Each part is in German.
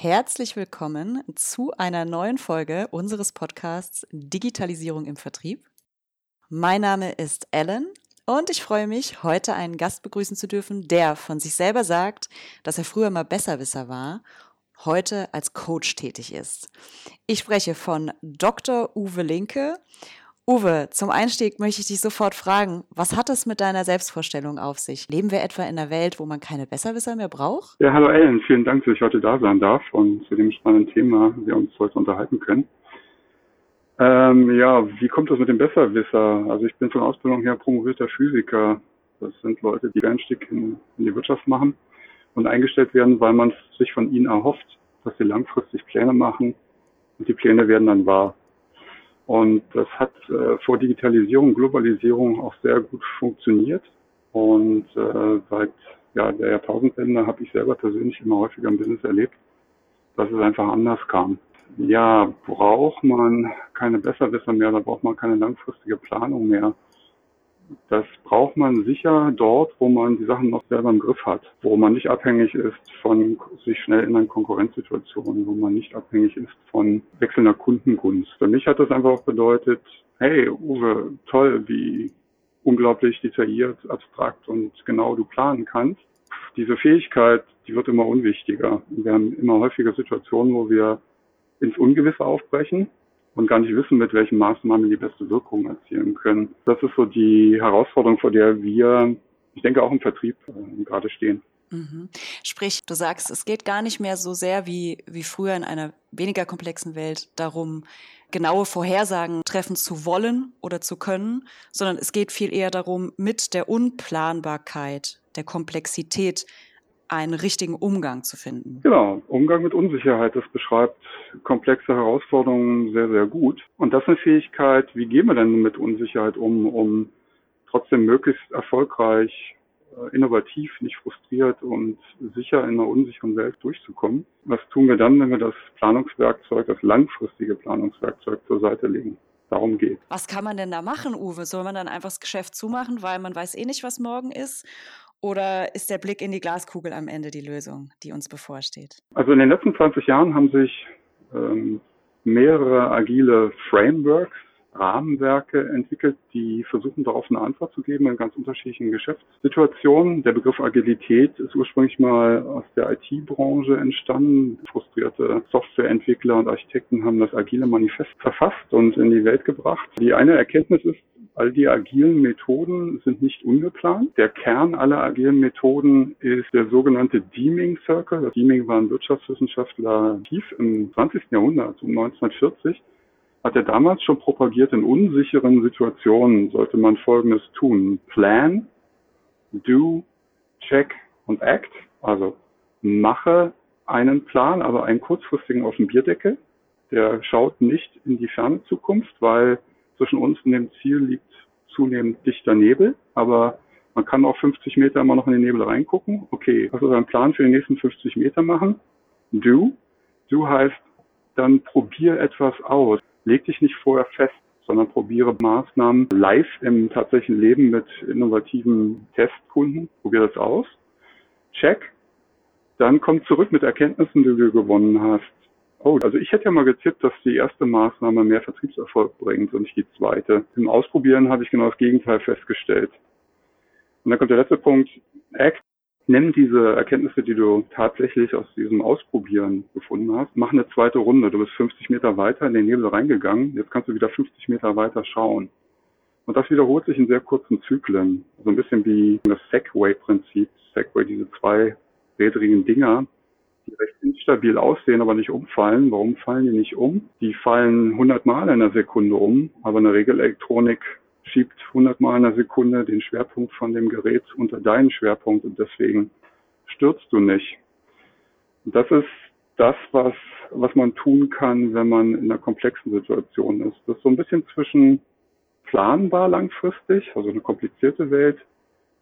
Herzlich willkommen zu einer neuen Folge unseres Podcasts Digitalisierung im Vertrieb. Mein Name ist Ellen und ich freue mich, heute einen Gast begrüßen zu dürfen, der von sich selber sagt, dass er früher mal Besserwisser war, heute als Coach tätig ist. Ich spreche von Dr. Uwe Linke Uwe, zum Einstieg möchte ich dich sofort fragen, was hat es mit deiner Selbstvorstellung auf sich? Leben wir etwa in einer Welt, wo man keine Besserwisser mehr braucht? Ja, hallo Ellen, vielen Dank, dass ich heute da sein darf und zu dem spannenden Thema wir uns heute unterhalten können. Ähm, ja, wie kommt das mit dem Besserwisser? Also ich bin von Ausbildung her promovierter Physiker. Das sind Leute, die Einstieg in, in die Wirtschaft machen und eingestellt werden, weil man sich von ihnen erhofft, dass sie langfristig Pläne machen und die Pläne werden dann wahr. Und das hat äh, vor Digitalisierung, Globalisierung auch sehr gut funktioniert. Und äh, seit ja, der Jahrtausendwende habe ich selber persönlich immer häufiger im Business erlebt, dass es einfach anders kam. Ja, braucht man keine Besserwisser mehr, da braucht man keine langfristige Planung mehr. Das braucht man sicher dort, wo man die Sachen noch selber im Griff hat, wo man nicht abhängig ist von sich schnell in einer Konkurrenzsituation, wo man nicht abhängig ist von wechselnder Kundengunst. Für mich hat das einfach auch bedeutet, hey Uwe, toll, wie unglaublich detailliert, abstrakt und genau du planen kannst. Diese Fähigkeit, die wird immer unwichtiger. Wir haben immer häufiger Situationen, wo wir ins Ungewisse aufbrechen und gar nicht wissen, mit welchen Maßnahmen die beste Wirkung erzielen können. Das ist so die Herausforderung, vor der wir, ich denke, auch im Vertrieb äh, gerade stehen. Mhm. Sprich, du sagst, es geht gar nicht mehr so sehr wie, wie früher in einer weniger komplexen Welt darum, genaue Vorhersagen treffen zu wollen oder zu können, sondern es geht viel eher darum, mit der Unplanbarkeit, der Komplexität einen richtigen Umgang zu finden. Genau, Umgang mit Unsicherheit, das beschreibt komplexe Herausforderungen sehr, sehr gut. Und das ist eine Fähigkeit, wie gehen wir denn mit Unsicherheit um, um trotzdem möglichst erfolgreich, äh, innovativ, nicht frustriert und sicher in einer unsicheren Welt durchzukommen. Was tun wir dann, wenn wir das Planungswerkzeug, das langfristige Planungswerkzeug zur Seite legen? Darum geht. Was kann man denn da machen, Uwe? Soll man dann einfach das Geschäft zumachen, weil man weiß eh nicht, was morgen ist? Oder ist der Blick in die Glaskugel am Ende die Lösung, die uns bevorsteht? Also in den letzten 20 Jahren haben sich ähm, mehrere agile Frameworks, Rahmenwerke entwickelt, die versuchen darauf eine Antwort zu geben in ganz unterschiedlichen Geschäftssituationen. Der Begriff Agilität ist ursprünglich mal aus der IT-Branche entstanden. Frustrierte Softwareentwickler und Architekten haben das agile Manifest verfasst und in die Welt gebracht. Die eine Erkenntnis ist, All die agilen Methoden sind nicht ungeplant. Der Kern aller agilen Methoden ist der sogenannte Deeming Circle. Das war ein Wirtschaftswissenschaftler tief im 20. Jahrhundert, um 1940 hat er damals schon propagiert, in unsicheren Situationen sollte man Folgendes tun. Plan, do, check und act. Also mache einen Plan, aber einen kurzfristigen auf dem Bierdeckel. Der schaut nicht in die ferne Zukunft, weil zwischen uns und dem Ziel liegt zunehmend dichter Nebel, aber man kann auch 50 Meter immer noch in den Nebel reingucken. Okay, was ist dein Plan für die nächsten 50 Meter machen? Do. Do heißt, dann probier etwas aus. Leg dich nicht vorher fest, sondern probiere Maßnahmen live im tatsächlichen Leben mit innovativen Testkunden. Probier das aus. Check. Dann komm zurück mit Erkenntnissen, die du gewonnen hast. Oh, also ich hätte ja mal getippt, dass die erste Maßnahme mehr Vertriebserfolg bringt und nicht die zweite. Im Ausprobieren habe ich genau das Gegenteil festgestellt. Und dann kommt der letzte Punkt. Act. Nimm diese Erkenntnisse, die du tatsächlich aus diesem Ausprobieren gefunden hast. Mach eine zweite Runde. Du bist 50 Meter weiter in den Nebel reingegangen. Jetzt kannst du wieder 50 Meter weiter schauen. Und das wiederholt sich in sehr kurzen Zyklen. So ein bisschen wie das Segway-Prinzip. Segway, diese zwei rädrigen Dinger, die recht instabil aussehen, aber nicht umfallen. Warum fallen die nicht um? Die fallen 100 Mal in einer Sekunde um, aber eine Regelelektronik schiebt 100 Mal in einer Sekunde den Schwerpunkt von dem Gerät unter deinen Schwerpunkt und deswegen stürzt du nicht. Und das ist das, was, was man tun kann, wenn man in einer komplexen Situation ist. Das ist so ein bisschen zwischen planbar langfristig, also eine komplizierte Welt,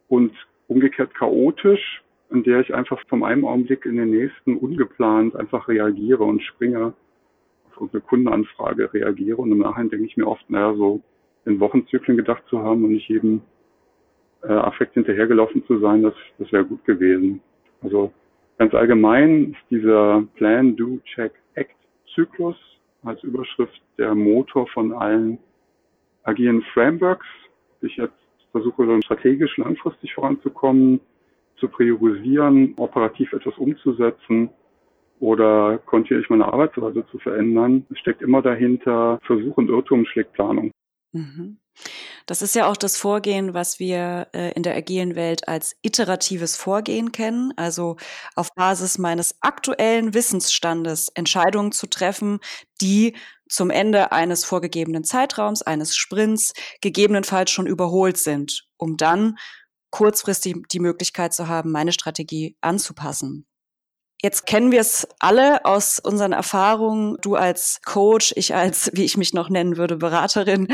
und umgekehrt chaotisch, in der ich einfach vom einem Augenblick in den nächsten ungeplant einfach reagiere und springe, auf unsere Kundenanfrage reagiere und im Nachhinein denke ich mir oft, naja, so in Wochenzyklen gedacht zu haben und nicht jedem äh, Affekt hinterhergelaufen zu sein, das, das wäre gut gewesen. Also Ganz allgemein ist dieser Plan, Do, Check, Act Zyklus als Überschrift der Motor von allen agilen Frameworks. Ich jetzt versuche strategisch langfristig voranzukommen, zu priorisieren, operativ etwas umzusetzen oder kontinuierlich meine Arbeitsweise zu verändern. Es steckt immer dahinter, Versuch und Irrtum schlägt Planung. Mhm. Das ist ja auch das Vorgehen, was wir äh, in der agilen Welt als iteratives Vorgehen kennen, also auf Basis meines aktuellen Wissensstandes Entscheidungen zu treffen, die zum Ende eines vorgegebenen Zeitraums, eines Sprints, gegebenenfalls schon überholt sind, um dann kurzfristig die Möglichkeit zu haben, meine Strategie anzupassen. Jetzt kennen wir es alle aus unseren Erfahrungen, du als Coach, ich als, wie ich mich noch nennen würde, Beraterin,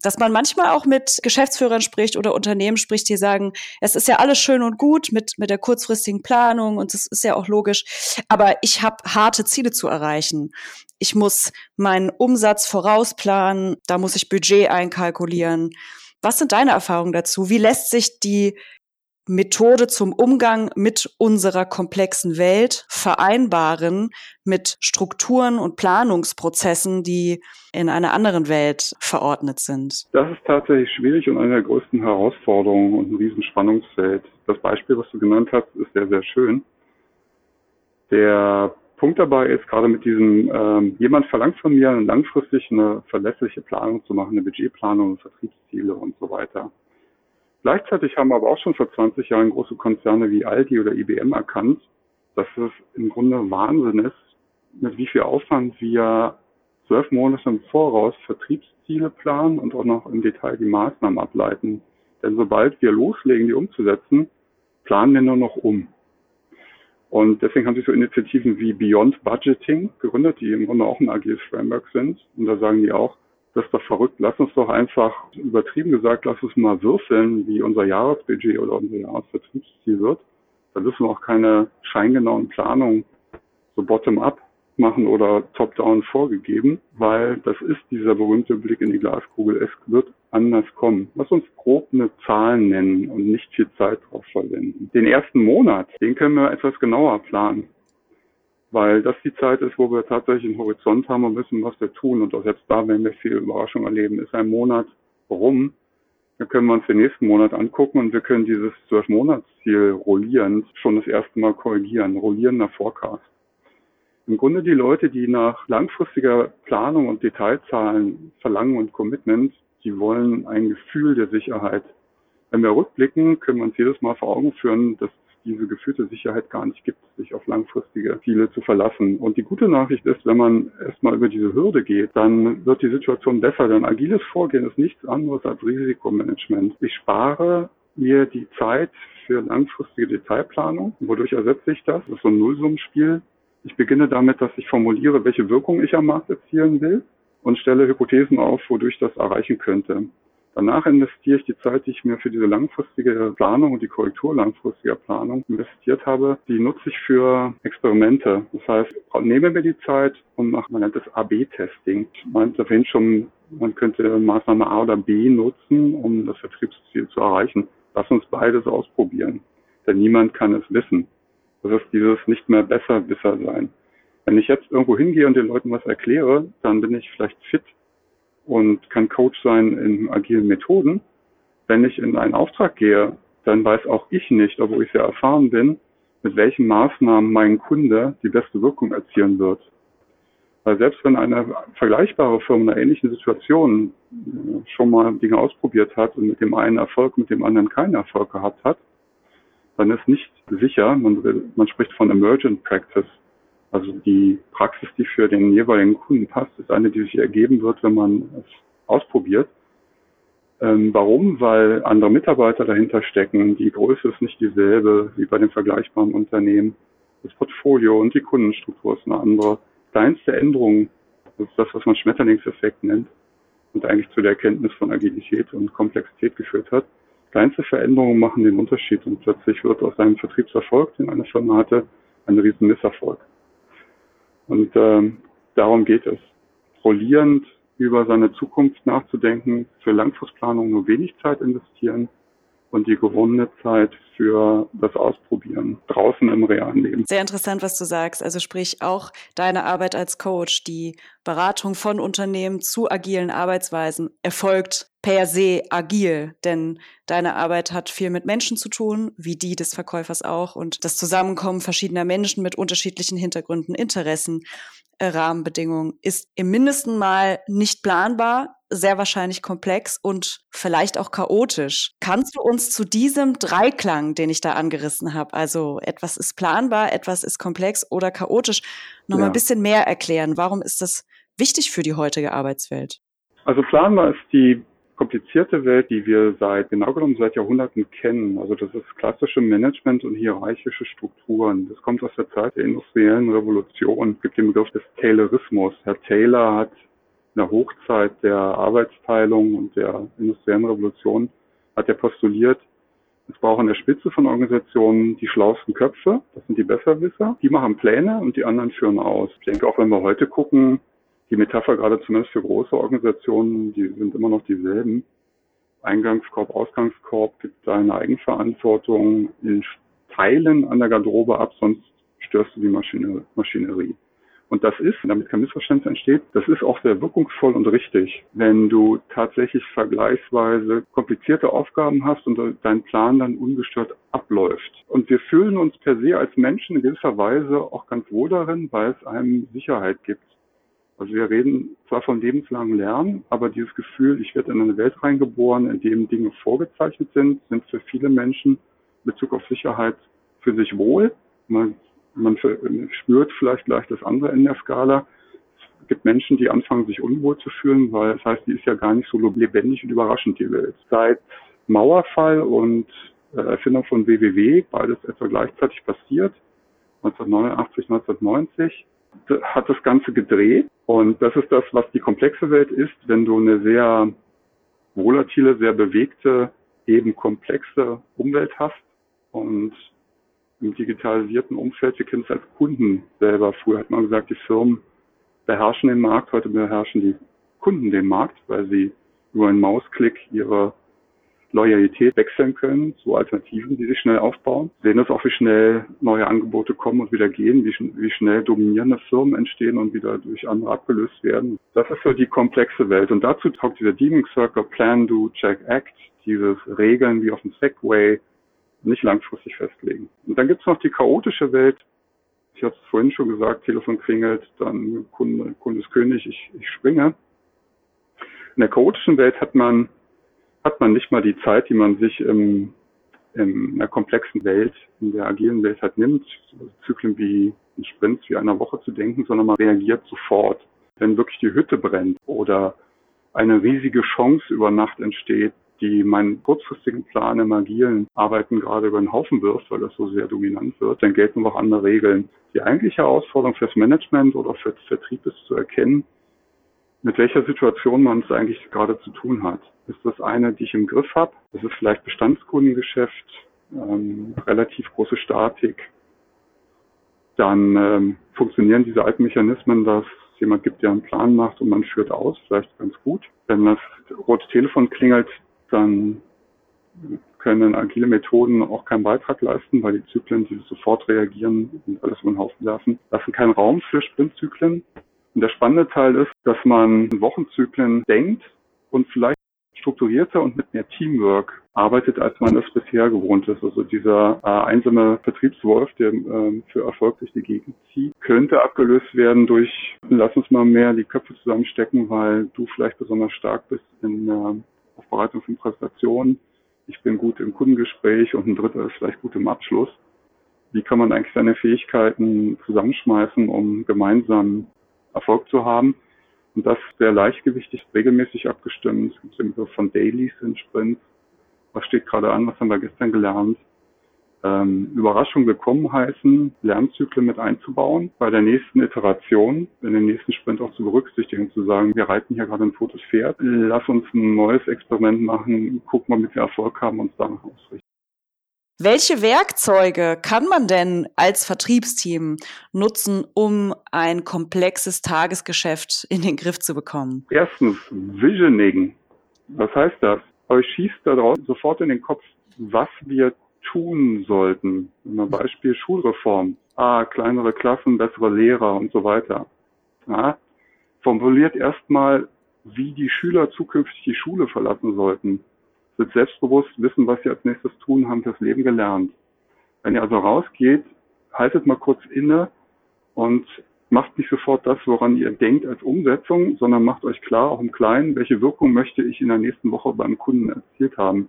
dass man manchmal auch mit Geschäftsführern spricht oder Unternehmen spricht, die sagen, es ist ja alles schön und gut mit, mit der kurzfristigen Planung und das ist ja auch logisch, aber ich habe harte Ziele zu erreichen. Ich muss meinen Umsatz vorausplanen, da muss ich Budget einkalkulieren. Was sind deine Erfahrungen dazu? Wie lässt sich die Methode zum Umgang mit unserer komplexen Welt vereinbaren mit Strukturen und Planungsprozessen, die in einer anderen Welt verordnet sind? Das ist tatsächlich schwierig und eine der größten Herausforderungen und ein Riesenspannungsfeld. Das Beispiel, was du genannt hast, ist sehr, sehr schön. Der Punkt dabei ist, gerade mit diesem, ähm, jemand verlangt von mir langfristig eine verlässliche Planung zu machen, eine Budgetplanung, Vertriebsziele und so weiter. Gleichzeitig haben aber auch schon vor 20 Jahren große Konzerne wie Aldi oder IBM erkannt, dass es im Grunde Wahnsinn ist, mit wie viel Aufwand wir zwölf Monate im Voraus Vertriebsziele planen und auch noch im Detail die Maßnahmen ableiten. Denn sobald wir loslegen, die umzusetzen, planen wir nur noch um. Und deswegen haben sich so Initiativen wie Beyond Budgeting gegründet, die im Grunde auch ein agiles Framework sind. Und da sagen die auch, das ist doch verrückt. Lass uns doch einfach, übertrieben gesagt, lass uns mal würfeln, wie unser Jahresbudget oder unser Jahresvertriebsziel wird. Da müssen wir auch keine scheingenauen Planungen so bottom-up machen oder top-down vorgegeben, weil das ist dieser berühmte Blick in die Glaskugel. Es wird anders kommen. Lass uns grob eine Zahl nennen und nicht viel Zeit drauf verwenden. Den ersten Monat, den können wir etwas genauer planen weil das die Zeit ist, wo wir tatsächlich einen Horizont haben und wissen, was wir tun. Und auch selbst da werden wir viel Überraschung erleben. Ist ein Monat rum, dann können wir uns den nächsten Monat angucken und wir können dieses Zwölf-Monats-Ziel rollierend schon das erste Mal korrigieren, rollierender Forecast. Im Grunde die Leute, die nach langfristiger Planung und Detailzahlen verlangen und Commitment, die wollen ein Gefühl der Sicherheit. Wenn wir rückblicken, können wir uns jedes Mal vor Augen führen, dass diese gefühlte Sicherheit gar nicht gibt, sich auf langfristige Ziele zu verlassen. Und die gute Nachricht ist, wenn man erstmal über diese Hürde geht, dann wird die Situation besser. Denn agiles Vorgehen ist nichts anderes als Risikomanagement. Ich spare mir die Zeit für langfristige Detailplanung. Wodurch ersetze ich das? Das ist so ein Nullsummenspiel. Ich beginne damit, dass ich formuliere, welche Wirkung ich am Markt erzielen will und stelle Hypothesen auf, wodurch das erreichen könnte. Danach investiere ich die Zeit, die ich mir für diese langfristige Planung und die Korrektur langfristiger Planung investiert habe, die nutze ich für Experimente. Das heißt, nehme mir die Zeit und mache, man nennt das AB-Testing. Man erwähnt schon, man könnte Maßnahme A oder B nutzen, um das Vertriebsziel zu erreichen. Lass uns beides ausprobieren. Denn niemand kann es wissen. Das ist dieses nicht mehr besser, besser sein. Wenn ich jetzt irgendwo hingehe und den Leuten was erkläre, dann bin ich vielleicht fit und kann Coach sein in agilen Methoden. Wenn ich in einen Auftrag gehe, dann weiß auch ich nicht, obwohl ich sehr erfahren bin, mit welchen Maßnahmen mein Kunde die beste Wirkung erzielen wird. Weil selbst wenn eine vergleichbare Firma in einer ähnlichen Situation äh, schon mal Dinge ausprobiert hat und mit dem einen Erfolg, mit dem anderen keinen Erfolg gehabt hat, dann ist nicht sicher, man, man spricht von Emergent Practice, also die Praxis, die für den jeweiligen Kunden passt, ist eine, die sich ergeben wird, wenn man es ausprobiert. Ähm, warum? Weil andere Mitarbeiter dahinter stecken. Die Größe ist nicht dieselbe wie bei den vergleichbaren Unternehmen. Das Portfolio und die Kundenstruktur ist eine andere. Kleinste Änderungen, das ist das, was man Schmetterlingseffekt nennt und eigentlich zu der Erkenntnis von Agilität und Komplexität geführt hat. Kleinste Veränderungen machen den Unterschied und plötzlich wird aus einem Vertriebserfolg, den eine Firma hatte, ein riesen Misserfolg. Und ähm, darum geht es. Rollierend über seine Zukunft nachzudenken, für Langfristplanung nur wenig Zeit investieren und die gewonnene Zeit für das Ausprobieren draußen im realen Leben. Sehr interessant, was du sagst. Also sprich auch deine Arbeit als Coach, die Beratung von Unternehmen zu agilen Arbeitsweisen erfolgt per se agil, denn deine Arbeit hat viel mit Menschen zu tun, wie die des Verkäufers auch und das Zusammenkommen verschiedener Menschen mit unterschiedlichen Hintergründen, Interessen, Rahmenbedingungen ist im mindesten mal nicht planbar, sehr wahrscheinlich komplex und vielleicht auch chaotisch. Kannst du uns zu diesem Dreiklang, den ich da angerissen habe, also etwas ist planbar, etwas ist komplex oder chaotisch, noch ja. mal ein bisschen mehr erklären? Warum ist das wichtig für die heutige Arbeitswelt? Also planbar ist die komplizierte Welt, die wir seit genau genommen seit Jahrhunderten kennen. Also das ist klassische Management und hierarchische Strukturen. Das kommt aus der Zeit der industriellen Revolution. Es gibt den Begriff des Taylorismus. Herr Taylor hat in der Hochzeit der Arbeitsteilung und der industriellen Revolution hat er postuliert, es braucht an der Spitze von Organisationen die schlauesten Köpfe, das sind die Besserwisser, die machen Pläne und die anderen führen aus. Ich denke auch, wenn wir heute gucken, die Metapher gerade zumindest für große Organisationen, die sind immer noch dieselben. Eingangskorb, Ausgangskorb gibt deine Eigenverantwortung in Teilen an der Garderobe ab, sonst störst du die Maschine, Maschinerie. Und das ist, damit kein Missverständnis entsteht, das ist auch sehr wirkungsvoll und richtig, wenn du tatsächlich vergleichsweise komplizierte Aufgaben hast und dein Plan dann ungestört abläuft. Und wir fühlen uns per se als Menschen in gewisser Weise auch ganz wohl darin, weil es einem Sicherheit gibt. Also wir reden zwar von lebenslangen Lernen, aber dieses Gefühl, ich werde in eine Welt reingeboren, in dem Dinge vorgezeichnet sind, sind für viele Menschen in Bezug auf Sicherheit für sich wohl. Man, man spürt vielleicht gleich das andere in der Skala. Es gibt Menschen, die anfangen, sich unwohl zu fühlen, weil das heißt, die ist ja gar nicht so lebendig und überraschend, die Welt. Seit Mauerfall und äh, Erfindung von WWW, beides etwa gleichzeitig passiert, 1989, 1990, hat das Ganze gedreht. Und das ist das, was die komplexe Welt ist, wenn du eine sehr volatile, sehr bewegte, eben komplexe Umwelt hast und im digitalisierten Umfeld, wir kennen es als Kunden selber. Früher hat man gesagt, die Firmen beherrschen den Markt, heute beherrschen die Kunden den Markt, weil sie über einen Mausklick ihre Loyalität wechseln können zu Alternativen, die sich schnell aufbauen. Wir sehen das auch, wie schnell neue Angebote kommen und wieder gehen, wie, wie schnell dominierende Firmen entstehen und wieder durch andere abgelöst werden. Das ist so die komplexe Welt. Und dazu taugt dieser Deeming Circle Plan, Do, Check, Act, dieses Regeln wie auf dem Segway, nicht langfristig festlegen. Und dann gibt es noch die chaotische Welt. Ich habe es vorhin schon gesagt, Telefon klingelt, dann Kunde, Kunde ist König, ich, ich springe. In der chaotischen Welt hat man hat man nicht mal die Zeit, die man sich im, in einer komplexen Welt, in der agilen Welt halt nimmt, Zyklen wie in Sprints wie einer Woche zu denken, sondern man reagiert sofort. Wenn wirklich die Hütte brennt oder eine riesige Chance über Nacht entsteht, die meinen kurzfristigen Plan im agilen Arbeiten gerade über den Haufen wirft, weil das so sehr dominant wird, dann gelten noch andere Regeln. Die eigentliche Herausforderung fürs Management oder für Vertrieb ist zu erkennen, mit welcher Situation man es eigentlich gerade zu tun hat. Ist das eine, die ich im Griff habe? Das ist vielleicht Bestandskundengeschäft, ähm, relativ große Statik. Dann ähm, funktionieren diese alten Mechanismen, dass jemand gibt, der einen Plan macht und man führt aus, vielleicht ganz gut. Wenn das rote Telefon klingelt, dann können agile Methoden auch keinen Beitrag leisten, weil die Zyklen, die sofort reagieren und alles über den Haufen werfen, lassen keinen Raum für Sprintzyklen. Und der spannende Teil ist, dass man in Wochenzyklen denkt und vielleicht strukturierter und mit mehr Teamwork arbeitet, als man es bisher gewohnt ist. Also dieser äh, einsame Vertriebswolf, der äh, für Erfolg durch die Gegend zieht, könnte abgelöst werden durch, lass uns mal mehr die Köpfe zusammenstecken, weil du vielleicht besonders stark bist in äh, Aufbereitung von Präsentationen. Ich bin gut im Kundengespräch und ein dritter ist vielleicht gut im Abschluss. Wie kann man eigentlich seine Fähigkeiten zusammenschmeißen, um gemeinsam Erfolg zu haben. Und das sehr leichtgewichtig, regelmäßig abgestimmt. Es gibt den Begriff von Dailies in Sprints. Was steht gerade an? Was haben wir gestern gelernt? Ähm, Überraschung willkommen heißen, Lernzyklen mit einzubauen, bei der nächsten Iteration, in den nächsten Sprint auch zu berücksichtigen, zu sagen, wir reiten hier gerade ein totes Pferd, lass uns ein neues Experiment machen, gucken, ob wir Erfolg haben, uns danach ausrichten. Welche Werkzeuge kann man denn als Vertriebsteam nutzen, um ein komplexes Tagesgeschäft in den Griff zu bekommen? Erstens, Visioning. Was heißt das? Euch schießt da draußen sofort in den Kopf was wir tun sollten. Ein Beispiel Schulreform. Ah, kleinere Klassen, bessere Lehrer und so weiter. Ja, formuliert erstmal, wie die Schüler zukünftig die Schule verlassen sollten. Sind selbstbewusst, wissen, was sie als nächstes tun, haben fürs Leben gelernt. Wenn ihr also rausgeht, haltet mal kurz inne und macht nicht sofort das, woran ihr denkt als Umsetzung, sondern macht euch klar, auch im Kleinen, welche Wirkung möchte ich in der nächsten Woche beim Kunden erzielt haben.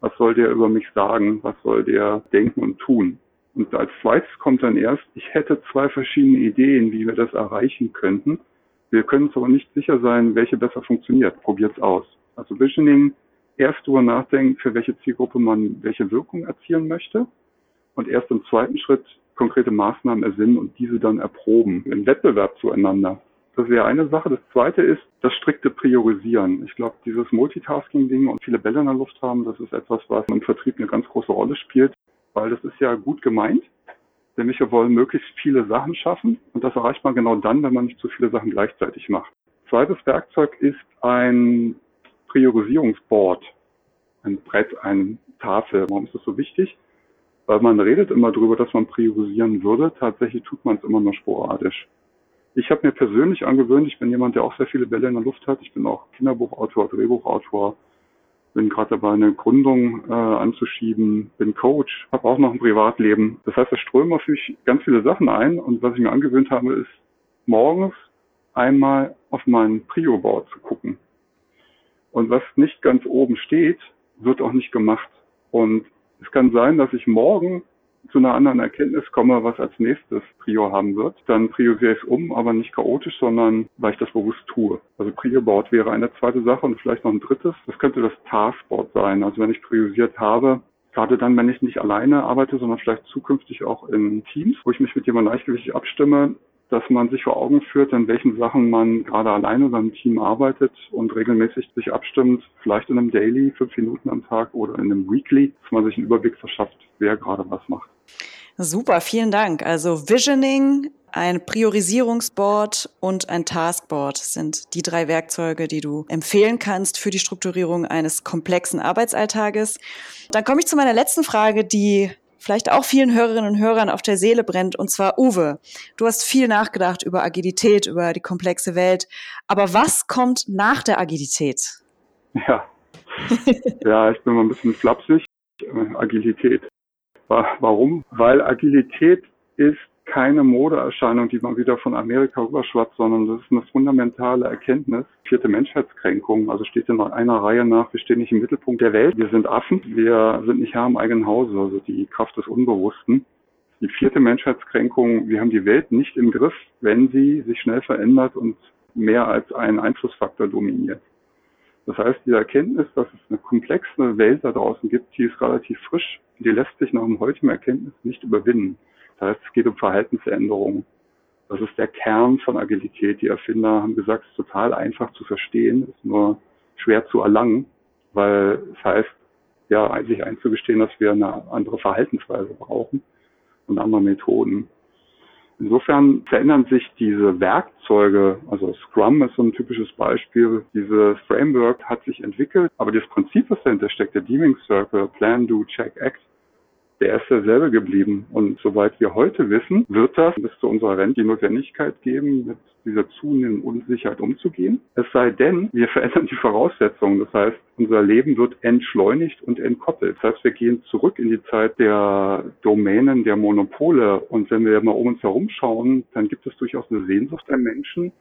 Was soll der über mich sagen? Was soll der denken und tun? Und als zweites kommt dann erst, ich hätte zwei verschiedene Ideen, wie wir das erreichen könnten. Wir können uns aber nicht sicher sein, welche besser funktioniert. Probiert's aus. Also Visioning, erst darüber nachdenken, für welche Zielgruppe man welche Wirkung erzielen möchte. Und erst im zweiten Schritt konkrete Maßnahmen ersinnen und diese dann erproben im Wettbewerb zueinander. Das wäre eine Sache. Das zweite ist das strikte Priorisieren. Ich glaube, dieses Multitasking-Ding und viele Bälle in der Luft haben, das ist etwas, was im Vertrieb eine ganz große Rolle spielt, weil das ist ja gut gemeint. Nämlich wir wollen möglichst viele Sachen schaffen und das erreicht man genau dann, wenn man nicht zu viele Sachen gleichzeitig macht. Zweites Werkzeug ist ein Priorisierungsboard, ein Brett, eine Tafel. Warum ist das so wichtig? Weil man redet immer darüber, dass man priorisieren würde. Tatsächlich tut man es immer nur sporadisch. Ich habe mir persönlich angewöhnt, ich bin jemand, der auch sehr viele Bälle in der Luft hat. Ich bin auch Kinderbuchautor, Drehbuchautor, bin gerade dabei, eine Gründung äh, anzuschieben, bin Coach, habe auch noch ein Privatleben. Das heißt, es strömen auf mich ganz viele Sachen ein und was ich mir angewöhnt habe, ist morgens einmal auf mein Prio-Board zu gucken. Und was nicht ganz oben steht, wird auch nicht gemacht. Und es kann sein, dass ich morgen zu einer anderen Erkenntnis komme, was als nächstes Prio haben wird. Dann priorisiere ich es um, aber nicht chaotisch, sondern weil ich das bewusst tue. Also Prio-Board wäre eine zweite Sache und vielleicht noch ein drittes. Das könnte das Taskboard sein. Also wenn ich priorisiert habe, gerade dann, wenn ich nicht alleine arbeite, sondern vielleicht zukünftig auch in Teams, wo ich mich mit jemandem leichtgewichtig abstimme, dass man sich vor Augen führt, in welchen Sachen man gerade alleine oder im Team arbeitet und regelmäßig sich abstimmt, vielleicht in einem Daily, fünf Minuten am Tag oder in einem Weekly, dass man sich einen Überblick verschafft, wer gerade was macht. Super, vielen Dank. Also Visioning, ein Priorisierungsboard und ein Taskboard sind die drei Werkzeuge, die du empfehlen kannst für die Strukturierung eines komplexen Arbeitsalltages. Dann komme ich zu meiner letzten Frage, die vielleicht auch vielen Hörerinnen und Hörern auf der Seele brennt. Und zwar, Uwe, du hast viel nachgedacht über Agilität, über die komplexe Welt. Aber was kommt nach der Agilität? Ja, ja ich bin mal ein bisschen flapsig. Agilität. Warum? Weil Agilität ist keine Modeerscheinung, die man wieder von Amerika rüberschwappt, sondern das ist eine fundamentale Erkenntnis. Vierte Menschheitskränkung, also steht in einer Reihe nach, wir stehen nicht im Mittelpunkt der Welt, wir sind Affen, wir sind nicht Herr im eigenen Hause, also die Kraft des Unbewussten. Die vierte Menschheitskränkung, wir haben die Welt nicht im Griff, wenn sie sich schnell verändert und mehr als einen Einflussfaktor dominiert. Das heißt, die Erkenntnis, dass es eine komplexe Welt da draußen gibt, die ist relativ frisch, die lässt sich nach dem heutigen Erkenntnis nicht überwinden. Das heißt, es geht um Verhaltensänderungen. Das ist der Kern von Agilität. Die Erfinder haben gesagt, es ist total einfach zu verstehen, ist nur schwer zu erlangen, weil es heißt, ja, eigentlich einzugestehen, dass wir eine andere Verhaltensweise brauchen und andere Methoden. Insofern verändern sich diese Werkzeuge, also Scrum ist so ein typisches Beispiel, dieses Framework hat sich entwickelt, aber das Prinzip, was dahinter steckt, der Deeming Circle, Plan, Do, Check, Act, der ist derselbe geblieben. Und soweit wir heute wissen, wird das bis zu unserer Rente die Notwendigkeit geben, mit dieser zunehmenden Unsicherheit umzugehen. Es sei denn, wir verändern die Voraussetzungen. Das heißt, unser Leben wird entschleunigt und entkoppelt. Das heißt, wir gehen zurück in die Zeit der Domänen, der Monopole. Und wenn wir mal um uns herum schauen, dann gibt es durchaus eine Sehnsucht der Menschen,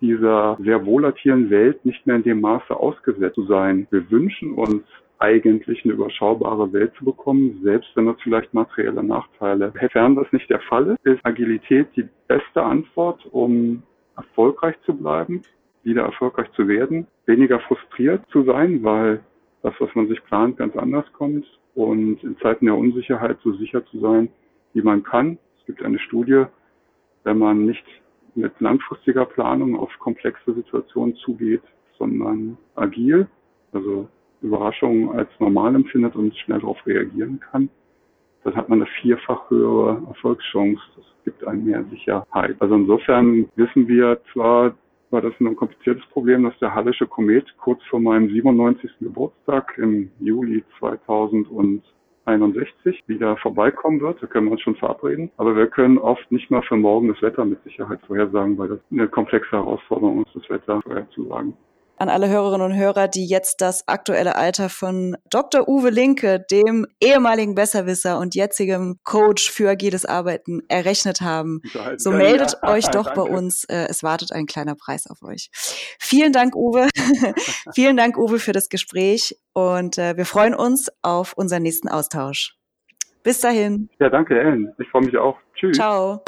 dieser sehr volatilen Welt nicht mehr in dem Maße ausgesetzt zu sein. Wir wünschen uns eigentlich eine überschaubare Welt zu bekommen, selbst wenn das vielleicht materielle Nachteile. Sofern das nicht der Fall ist, ist Agilität die beste Antwort, um erfolgreich zu bleiben, wieder erfolgreich zu werden, weniger frustriert zu sein, weil das, was man sich plant, ganz anders kommt und in Zeiten der Unsicherheit so sicher zu sein, wie man kann. Es gibt eine Studie, wenn man nicht mit langfristiger Planung auf komplexe Situationen zugeht, sondern agil, also Überraschungen als normal empfindet und schnell darauf reagieren kann, dann hat man eine vierfach höhere Erfolgschance. Das gibt einem mehr Sicherheit. Also insofern wissen wir zwar, war das ein kompliziertes Problem, dass der Hallische Komet kurz vor meinem 97. Geburtstag im Juli 2061 wieder vorbeikommen wird. Da können wir uns schon verabreden. Aber wir können oft nicht mal für morgen das Wetter mit Sicherheit vorhersagen, weil das eine komplexe Herausforderung ist, das Wetter vorherzusagen an alle Hörerinnen und Hörer, die jetzt das aktuelle Alter von Dr. Uwe Linke, dem ehemaligen Besserwisser und jetzigem Coach für agiles Arbeiten, errechnet haben. So meldet ja. euch doch bei uns. Äh, es wartet ein kleiner Preis auf euch. Vielen Dank, Uwe. Vielen Dank, Uwe, für das Gespräch und äh, wir freuen uns auf unseren nächsten Austausch. Bis dahin. Ja, danke, Ellen. Ich freue mich auch. Tschüss. Ciao.